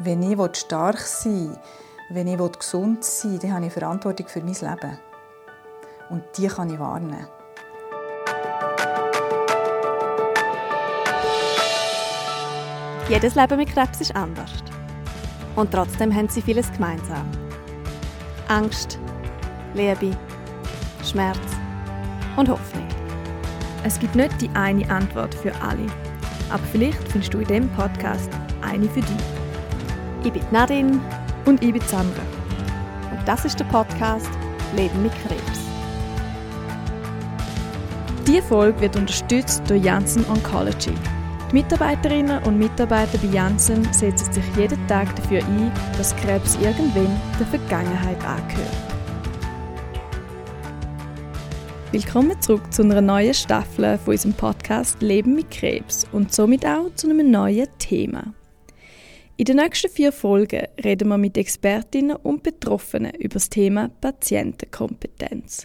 Wenn ich stark sein will, wenn ich gesund sein will, dann habe ich Verantwortung für mein Leben. Und die kann ich warnen. Jedes Leben mit Krebs ist anders. Und trotzdem haben sie vieles gemeinsam. Angst, Liebe, Schmerz und Hoffnung. Es gibt nicht die eine Antwort für alle. Aber vielleicht findest du in diesem Podcast eine für dich. Ich bin Nadine. Und ich bin Sandra. Und das ist der Podcast Leben mit Krebs. Diese Folge wird unterstützt durch Janssen Oncology. Die Mitarbeiterinnen und Mitarbeiter bei Janssen setzen sich jeden Tag dafür ein, dass Krebs irgendwann der Vergangenheit angehört. Willkommen zurück zu einer neuen Staffel von unserem Podcast Leben mit Krebs und somit auch zu einem neuen Thema. In den nächsten vier Folgen reden wir mit Expertinnen und Betroffenen über das Thema Patientenkompetenz.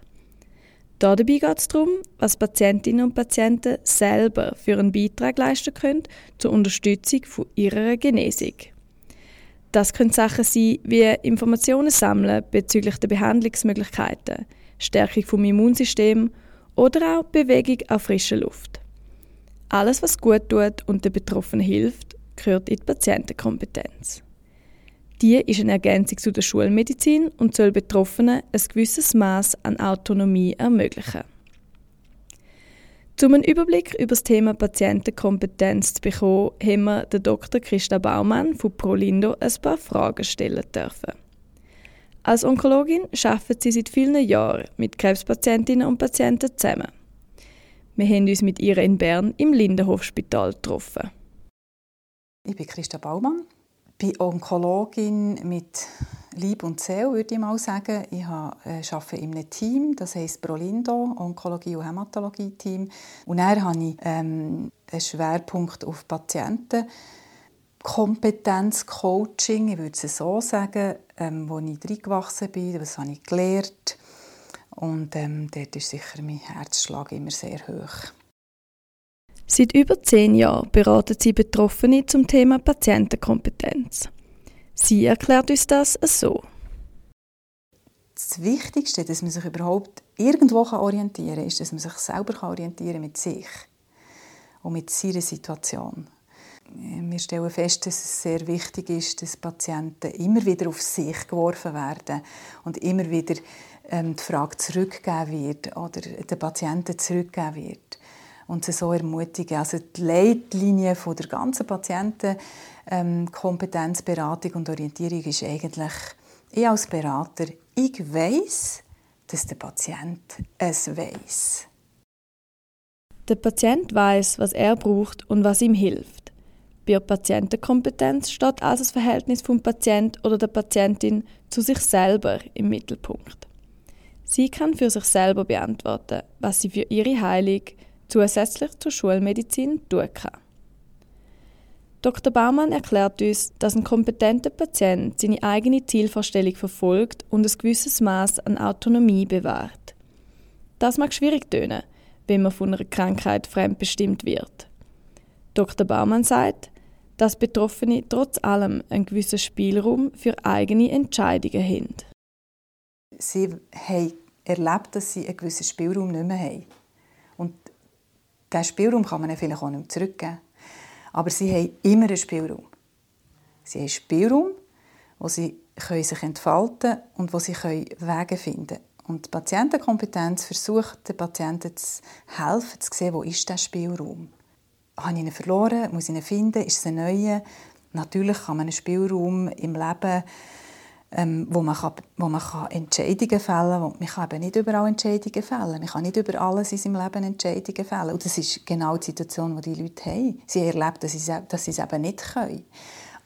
Dabei geht es darum, was Patientinnen und Patienten selber für einen Beitrag leisten können zur Unterstützung von ihrer Genesung. Das können Sachen sein wie Informationen sammeln bezüglich der Behandlungsmöglichkeiten, Stärkung vom Immunsystem oder auch Bewegung auf frischer Luft. Alles, was gut tut und den Betroffenen hilft, gehört in die Patientenkompetenz. Die ist eine Ergänzung zu der Schulmedizin und soll Betroffenen ein gewisses Maß an Autonomie ermöglichen. Um einen Überblick über das Thema Patientenkompetenz zu bekommen, haben wir den Dr. Christa Baumann von ProLindo ein paar Fragen stellen dürfen. Als Onkologin arbeitet sie seit vielen Jahren mit Krebspatientinnen und Patienten zusammen. Wir haben uns mit ihr in Bern im Lindenhofspital getroffen. Ich bin Christa Baumann, bin Onkologin mit Lieb und Seele, würde ich mal sagen. Ich äh, arbeite in einem Team, das heisst Prolindo, Onkologie- und Hämatologie-Team. Und dann habe ich ähm, einen Schwerpunkt auf Patienten. Kompetenz, Coaching, ich würde es so sagen, ähm, wo ich reingewachsen bin, das habe ich gelernt. Und ähm, dort ist sicher mein Herzschlag immer sehr hoch. Seit über zehn Jahren beraten sie Betroffene zum Thema Patientenkompetenz. Sie erklärt uns das so. Das Wichtigste, dass man sich überhaupt irgendwo orientieren kann, ist, dass man sich selber orientieren kann mit sich und mit seiner Situation. Wir stellen fest, dass es sehr wichtig ist, dass Patienten immer wieder auf sich geworfen werden und immer wieder ähm, die Frage zurückgegeben wird oder den Patienten zurückgegeben wird und sie so ermutigen. Also die Leitlinie von der ganzen Patientenkompetenzberatung ähm, und Orientierung ist eigentlich, ich als Berater, ich weiß, dass der Patient es weiß. Der Patient weiß, was er braucht und was ihm hilft. Bei Patientenkompetenz steht also das Verhältnis vom Patient oder der Patientin zu sich selber im Mittelpunkt. Sie kann für sich selber beantworten, was sie für ihre Heilung zusätzlich zur Schulmedizin tun kann. Dr. Baumann erklärt uns, dass ein kompetenter Patient seine eigene Zielvorstellung verfolgt und ein gewisses Maß an Autonomie bewahrt. Das mag schwierig tönen, wenn man von einer Krankheit fremdbestimmt wird. Dr. Baumann sagt, dass Betroffene trotz allem einen gewissen Spielraum für eigene Entscheidungen haben. Sie haben erlebt, dass sie einen gewissen Spielraum nicht mehr haben. Diesen Spielraum kann man ihnen vielleicht auch nicht mehr zurückgeben. Aber sie haben immer einen Spielraum. Sie haben einen Spielraum, wo sie sich entfalten können und wo sie Wege finden können. Und die Patientenkompetenz versucht, den Patienten zu helfen, zu sehen, wo ist der Spielraum. Habe ich ihn verloren? Muss ich ihn finden? Ist es ein neuer? Natürlich kann man einen Spielraum im Leben ähm, wo man, kann, wo man kann Entscheidungen fällen kann. Man kann eben nicht überall Entscheidungen fällen. Man kann nicht über alles in seinem Leben Entscheidungen fällen. Und das ist genau die Situation, die die Leute haben. Sie haben erlebt, dass sie, dass sie es eben nicht können.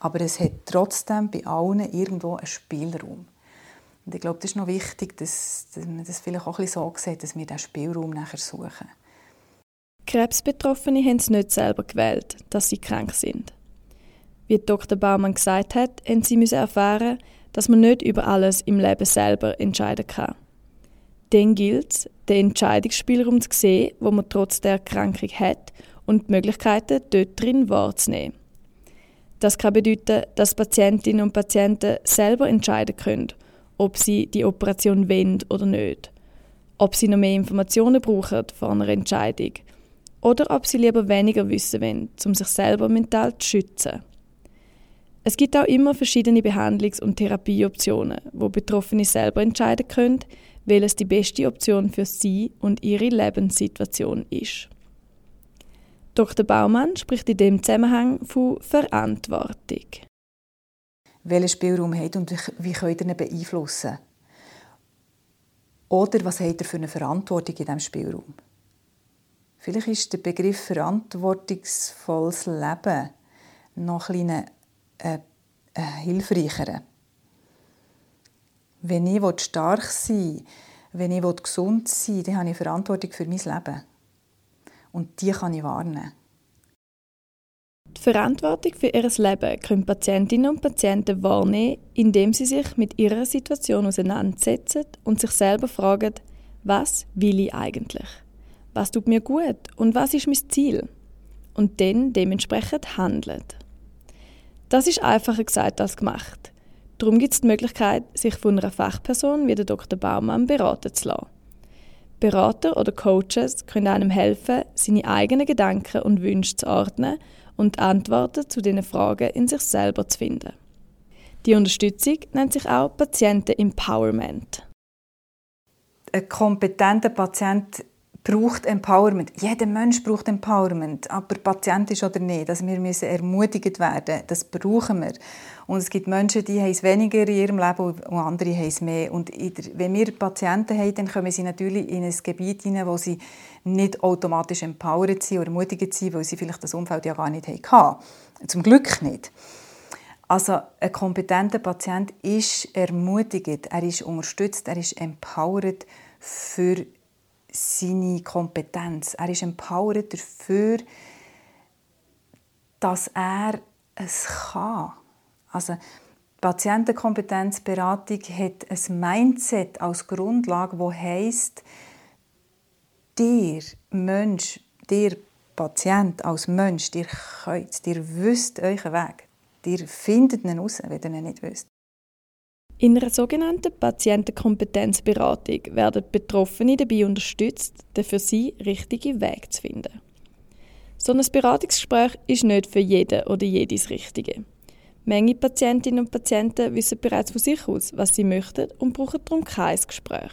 Aber es hat trotzdem bei allen irgendwo einen Spielraum. Und ich glaube, das ist noch wichtig, dass, dass man das vielleicht auch ein bisschen so sieht, dass wir diesen Spielraum nachher suchen. Krebsbetroffene haben es nicht selber gewählt, dass sie krank sind. Wie Dr. Baumann gesagt hat, haben sie erfahren dass man nicht über alles im Leben selber entscheiden kann. Dann gilt es, den Entscheidungsspielraum zu sehen, wo man trotz der Erkrankung hat und die Möglichkeiten dort drin wahrzunehmen. Das kann bedeuten, dass Patientinnen und Patienten selber entscheiden können, ob sie die Operation wollen oder nicht, ob sie noch mehr Informationen brauchen vor einer Entscheidung oder ob sie lieber weniger wissen wollen, um sich selber mental zu schützen. Es gibt auch immer verschiedene Behandlungs- und Therapieoptionen, wo Betroffene selber entscheiden können, welches die beste Option für sie und ihre Lebenssituation ist. Dr. Baumann spricht in dem Zusammenhang von Verantwortung. Welchen Spielraum hat und wie könnt ihr ihn beeinflussen? Oder was hat er für eine Verantwortung in diesem Spielraum? Vielleicht ist der Begriff verantwortungsvolles Leben noch ein äh, äh, hilfreicher. Wenn ich stark sein will, wenn ich gesund sein will, dann habe ich Verantwortung für mein Leben. Und die kann ich warnen. Die Verantwortung für ihr Leben können Patientinnen und Patienten wahrnehmen, indem sie sich mit ihrer Situation auseinandersetzen und sich selber fragen, was will ich eigentlich? Was tut mir gut und was ist mein Ziel? Und dann dementsprechend handeln. Das ist einfacher gesagt als gemacht. Darum gibt es die Möglichkeit, sich von einer Fachperson wie der Dr. Baumann beraten zu lassen. Berater oder Coaches können einem helfen, seine eigenen Gedanken und Wünsche zu ordnen und Antworten zu diesen Fragen in sich selber zu finden. Die Unterstützung nennt sich auch Patienten-Empowerment. Ein kompetenter Patient braucht Empowerment. Jeder Mensch braucht Empowerment, aber Patient ist oder nicht. Also wir müssen ermutigt werden. Das brauchen wir. Und es gibt Menschen, die haben es weniger in ihrem Leben und andere haben es mehr. Und wenn wir Patienten haben, dann kommen sie natürlich in ein Gebiet hinein, wo sie nicht automatisch empowered sind oder ermutigt sind, weil sie vielleicht das Umfeld ja gar nicht hatten. Zum Glück nicht. Also ein kompetenter Patient ist ermutigt, er ist unterstützt, er ist empowered für seine Kompetenz. Er ist empowered dafür, dass er es kann. Also Patientenkompetenzberatung hat ein Mindset als Grundlage, wo heißt, dir Mensch, dir Patient als Mensch, dir könnt, dir wisst euren Weg. Dir findet ihn raus, wenn ihr ihn nicht wisst. In einer sogenannten Patientenkompetenzberatung werden Betroffene dabei unterstützt, den für sie richtigen Weg zu finden. So ein Beratungsgespräch ist nicht für jeden oder jedes Richtige. Menge Patientinnen und Patienten wissen bereits von sich aus, was sie möchten und brauchen darum kein Gespräch.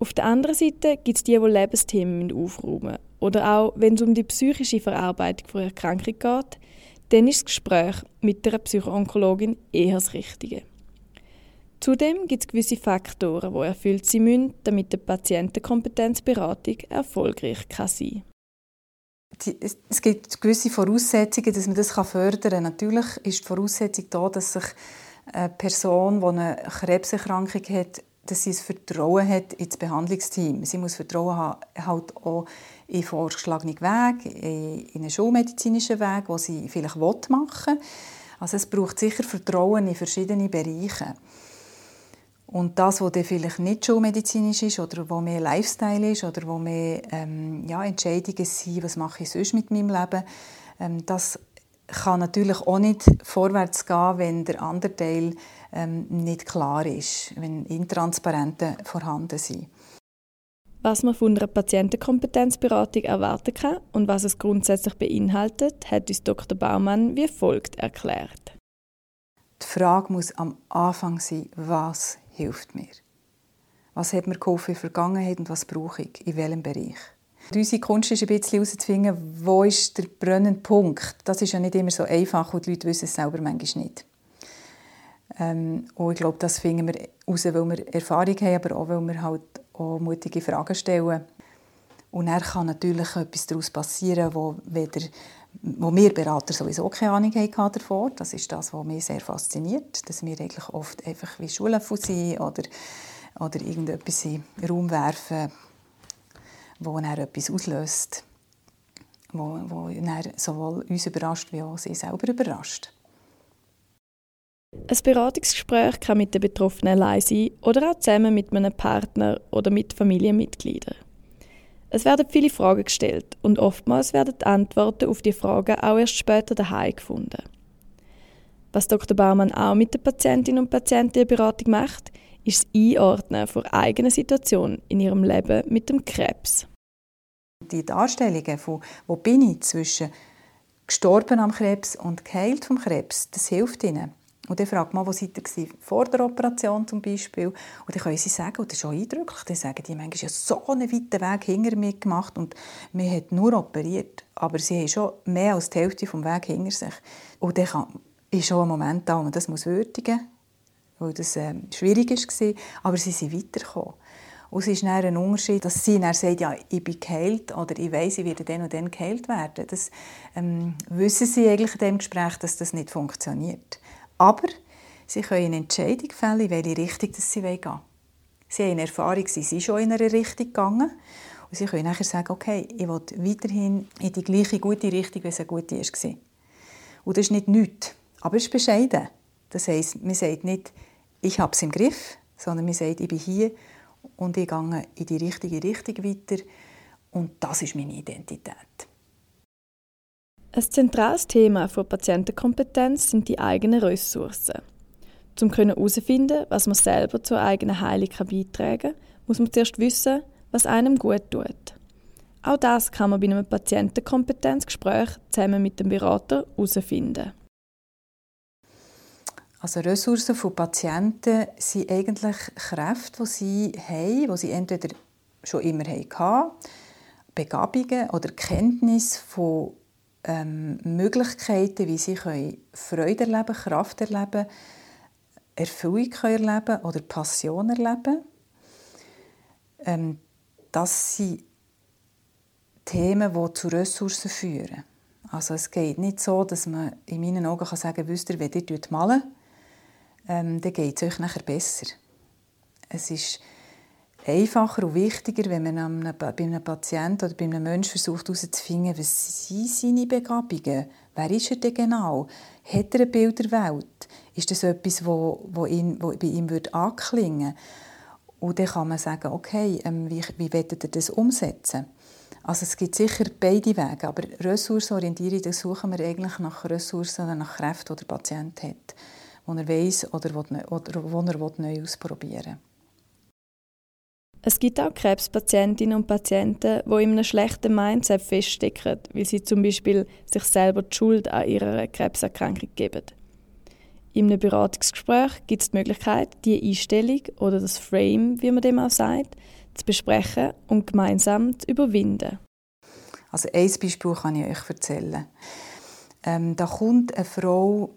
Auf der anderen Seite gibt es die, die Lebensthemen aufräumen oder auch, wenn es um die psychische Verarbeitung von ihrer Krankheit geht, dann ist das Gespräch mit einer Psychoonkologin eher das Richtige. Zudem gibt es gewisse Faktoren, die erfüllt sein müssen, damit die Patientenkompetenzberatung erfolgreich sein kann. Es gibt gewisse Voraussetzungen, dass man das fördern kann. Natürlich ist die Voraussetzung da, dass sich eine Person, die eine Krebserkrankung hat, dass sie ein Vertrauen hat ins Behandlungsteam. Sie muss Vertrauen haben, halt auch in vorgeschlagenen Weg, in einen schulmedizinischen Weg, den sie vielleicht machen will. Also es braucht sicher Vertrauen in verschiedene Bereiche. Und das, was vielleicht nicht schulmedizinisch ist oder wo mehr Lifestyle ist oder wo mehr ähm, ja, Entscheidungen sind, was mache ich sonst mit meinem Leben, ähm, das kann natürlich auch nicht vorwärts gehen, wenn der andere Teil ähm, nicht klar ist, wenn Intransparente vorhanden sind. Was man von einer Patientenkompetenzberatung erwarten kann und was es grundsätzlich beinhaltet, hat uns Dr. Baumann wie folgt erklärt. Die Frage muss am Anfang sein, was hilft mir? Was hat mir geholfen in der Vergangenheit und was brauche ich? In welchem Bereich? Unsere Kunst ist ein bisschen herauszufinden, wo ist der brennende Punkt. Das ist ja nicht immer so einfach und die Leute wissen es selber manchmal nicht. Ähm, und ich glaube, das finden wir heraus, weil wir Erfahrung haben, aber auch, weil wir halt auch mutige Fragen stellen. Und dann kann natürlich etwas daraus passieren, wo, weder, wo wir Berater sowieso keine Ahnung hatten davor. Das ist das, was mich sehr fasziniert, dass wir eigentlich oft einfach wie Schullöffel sind oder, oder irgendetwas in den Raum werfen, wo dann etwas auslöst, wo, wo dann sowohl uns überrascht wie auch sie selber überrascht. Ein Beratungsgespräch kann mit den Betroffenen allein sein oder auch zusammen mit einem Partner oder mit Familienmitgliedern. Es werden viele Fragen gestellt und oftmals werden die Antworten auf die Fragen auch erst später daheim gefunden. Was Dr. Baumann auch mit den Patientinnen und Patienten in Beratung macht, ist das Einordnen der eigenen Situation in ihrem Leben mit dem Krebs. Die Darstellungen von «Wo bin ich?» zwischen gestorben am Krebs und geheilt vom Krebs, das hilft ihnen. Und dann fragt man, wo seid ihr vor der Operation zum Beispiel? Und dann können sie sagen, und das ist schon eindrücklich, dann sagen die manchmal, ja so einen weiten Weg hinter mir gemacht und man hat nur operiert. Aber sie haben schon mehr als die Hälfte vom Weg hinter sich. Und dann kann, ist schon ein Moment da, man das muss würdigen weil das äh, schwierig war. Aber sie sind weitergekommen. Und es ist dann ein Unterschied, dass sie dann sagt, ja, ich bin geheilt oder ich weiß, ich werde dann und dann geheilt werden. Das ähm, wissen sie eigentlich in diesem Gespräch, dass das nicht funktioniert. Aber sie können eine Entscheidung fällen, in welche Richtung sie gehen wollen. Sie haben eine Erfahrung, sie sind schon in eine Richtung gegangen. Und sie können nachher sagen, okay, ich will weiterhin in die gleiche gute Richtung, wie es eine gute war. Und das ist nicht nichts, aber es ist bescheiden. Das heisst, man sagt nicht, ich habe es im Griff, sondern man sagt, ich bin hier und ich gehe in die richtige Richtung weiter und das ist meine Identität. Ein zentrales Thema für Patientenkompetenz sind die eigenen Ressourcen. Um herauszufinden, was man selber zur eigenen Heilung beitragen kann, muss man zuerst wissen, was einem gut tut. Auch das kann man bei einem Patientenkompetenzgespräch zusammen mit dem Berater herausfinden. Also Ressourcen von Patienten sind eigentlich Kräfte, die sie haben, die sie entweder schon immer hatten, Begabungen oder Kenntnis von ähm, Möglichkeiten, wie sie können Freude erleben Kraft erleben, Erfüllung können erleben oder Passion erleben. Ähm, das sind Themen, die zu Ressourcen führen. Also es geht nicht so, dass man in meinen Augen kann sagen kann, wenn ihr malen, ähm, dann geht es euch nachher besser. Es ist einfacher und wichtiger, wenn man einem, bei einem Patienten oder bei einem Menschen versucht herauszufinden, was sind seine Begabungen, wer ist er denn genau, hat er ein Bild der Welt, ist das etwas, wo, wo, ihn, wo bei ihm würde anklingen und dann kann man sagen, okay, ähm, wie, wie wollt ihr das umsetzen? Also es gibt sicher beide Wege, aber Ressourcenorientierung, suchen wir eigentlich nach Ressourcen oder nach Kräften, die der Patient hat wo er weiss oder wo er neu ausprobieren will. Es gibt auch Krebspatientinnen und Patienten, die in einem schlechten Mindset feststecken, weil sie zum Beispiel sich selber die Schuld an ihrer Krebserkrankung geben. In einem Beratungsgespräch gibt es die Möglichkeit, diese Einstellung oder das Frame, wie man dem auch sagt, zu besprechen und gemeinsam zu überwinden. Also ein Beispiel kann ich euch erzählen. Ähm, da kommt eine Frau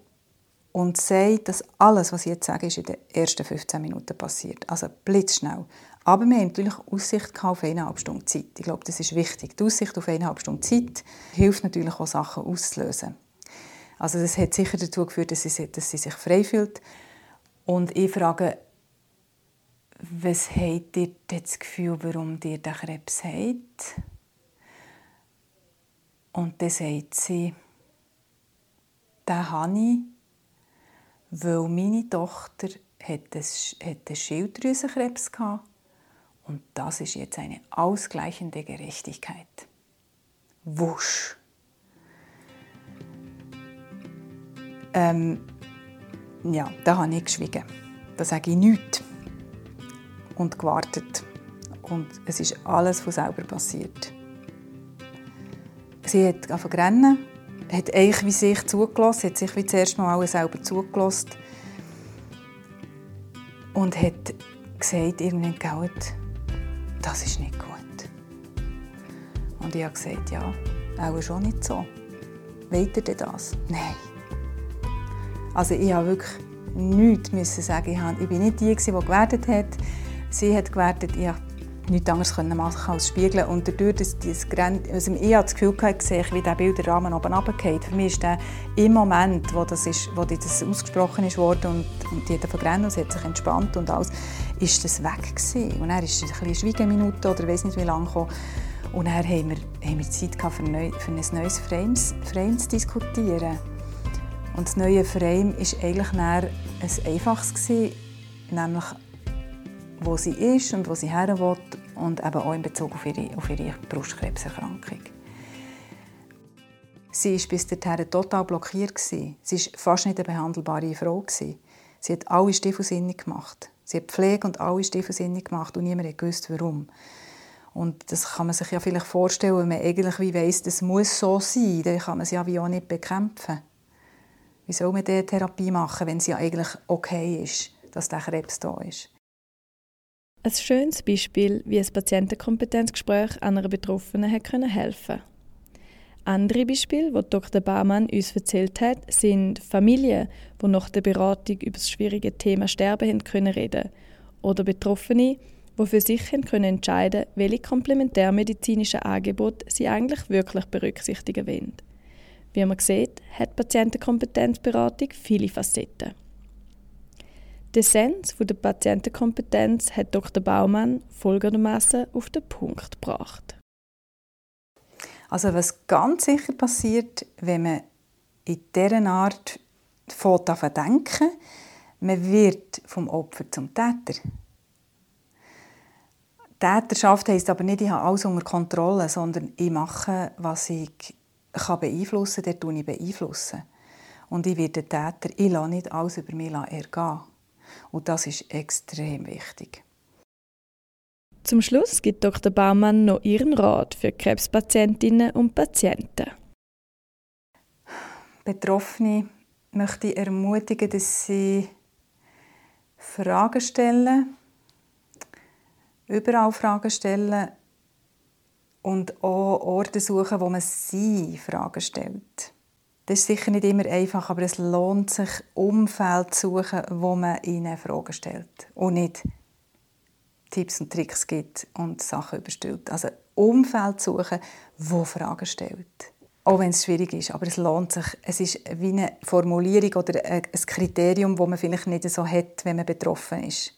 und sagt, dass alles, was ich jetzt sage, ist in den ersten 15 Minuten passiert. Also blitzschnell. Aber wir haben natürlich Aussicht auf eineinhalb Stunden Zeit. Ich glaube, das ist wichtig. Die Aussicht auf eineinhalb Stunden Zeit hilft natürlich auch, Sachen auszulösen. Also das hat sicher dazu geführt, dass sie, dass sie sich frei fühlt. Und ich frage, was habt ihr das Gefühl, warum ihr den Krebs habt? Und dann sagt sie, den habe ich, weil meine Tochter hat einen Schilddrüsenkrebs hatte und das ist jetzt eine ausgleichende Gerechtigkeit. Wusch. Ähm, ja, da habe ich geschwiegen. Da sage ich nichts. Und gewartet. Und es ist alles von selber passiert. Sie hat angefangen zu rennen hat eigentlich wie sich zugelassen, hat sich wie zuerst mal alles selber zugelassen und hat gesagt, irgendwann das ist nicht gut. Und ich habe gesagt, ja, auch schon nicht so. Wollt ihr das? Nein. Also ich habe wirklich nichts müssen sagen. Ich bin nicht die, die gewertet hat. Sie hat gewertet. Ich nichts anderes machen als spiegeln. Und dadurch, dass das also ich habe das Gefühl sehe, wie der Bilderrahmen oben runtergeht. Für mich ist der im Moment, wo das, ist, wo das ausgesprochen ist worden und, und vergrenzt und sie hat sich entspannt und alles, ist das weg gewesen. Und dann ist eine Schweigeminute oder weiß nicht wie lange gekommen. Und dann haben wir, haben wir Zeit gehabt, für, neu, für ein neues Frame, Frame zu diskutieren. Und das neue Frame war eigentlich ein einfaches, gewesen, nämlich wo sie ist und wo sie her will und eben auch in Bezug auf ihre, auf ihre Brustkrebserkrankung. Sie war bis dahin total blockiert. Sie war fast nicht eine behandelbare Frau. Sie hat alle Stiefel gemacht. Sie hat Pflege und alle Stiefel gemacht und niemand wusste, warum. Und das kann man sich ja vielleicht vorstellen, wenn man eigentlich wie weiss, das muss so sein, dann kann man sie ja wie auch nicht bekämpfen. Wie soll man diese Therapie machen, wenn sie ja eigentlich okay ist, dass der Krebs da ist? Ein schönes Beispiel, wie ein Patientenkompetenzgespräch einer Betroffenen helfen konnte. Andere Beispiele, die Dr. Baumann uns erzählt hat, sind Familien, die nach der Beratung über das schwierige Thema Sterben haben reden oder Betroffene, die für sich können entscheiden welche komplementärmedizinischen Angebote sie eigentlich wirklich berücksichtigen wollen. Wie man sieht, hat Patientenkompetenzberatung viele Facetten. Die Essenz der Patientenkompetenz hat Dr. Baumann folgendermaßen auf den Punkt gebracht. Also was ganz sicher passiert, wenn man in dieser Art von denken, man wird vom Opfer zum Täter. Täterschaft heisst aber nicht, ich habe alles unter Kontrolle, sondern ich mache, was ich beeinflussen kann, dort ich beeinflussen. Und ich werde Täter, ich lasse nicht alles über mich ergehen. Und das ist extrem wichtig. Zum Schluss gibt Dr. Baumann noch ihren Rat für Krebspatientinnen und Patienten. Betroffene möchte ich ermutigen, dass sie Fragen stellen, überall Fragen stellen und auch Orte suchen, wo man sie Fragen stellt. Das ist sicher nicht immer einfach, aber es lohnt sich, Umfeld zu suchen, wo man ihnen Fragen stellt und nicht Tipps und Tricks gibt und Sachen überstellt. Also Umfeld suchen, wo Fragen stellt. Auch wenn es schwierig ist, aber es lohnt sich. Es ist wie eine Formulierung oder ein Kriterium, das man vielleicht nicht so hat, wenn man betroffen ist.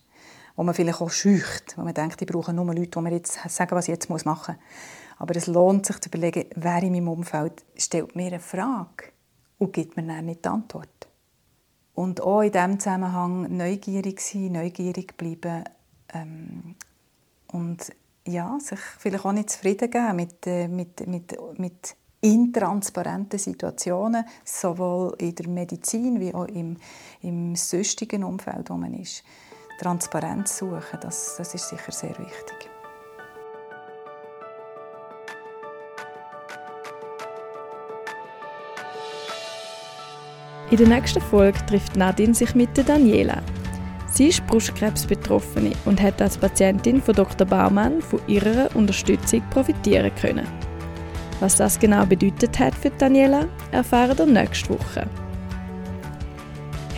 Wo man vielleicht auch schücht, wo man denkt, ich brauche nur Leute, die mir jetzt sagen, was ich jetzt machen muss. Aber es lohnt sich zu überlegen, wer in meinem Umfeld stellt mir eine Frage und gibt mir dann nicht die Antwort. Und auch in diesem Zusammenhang neugierig sein, neugierig bleiben ähm, und ja, sich vielleicht auch nicht zufrieden geben mit, äh, mit, mit, mit intransparenten Situationen, sowohl in der Medizin wie auch im, im sonstigen Umfeld, wo man ist. Transparenz suchen, das, das ist sicher sehr wichtig. In der nächsten Folge trifft Nadine sich mit der Daniela. Sie ist Brustkrebsbetroffene und hat als Patientin von Dr. Baumann von ihrer Unterstützung profitieren können. Was das genau bedeutet hat für Daniela, erfahren wir nächste Woche.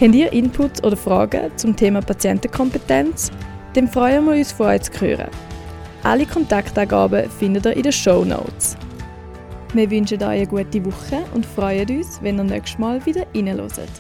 Habt ihr Inputs oder Fragen zum Thema Patientenkompetenz? Dann freuen wir uns, von euch zu hören. Alle Kontaktangaben findet ihr in den Show Notes. Wir wünschen euch eine gute Woche und freuen uns, wenn ihr nächstes Mal wieder reinhört.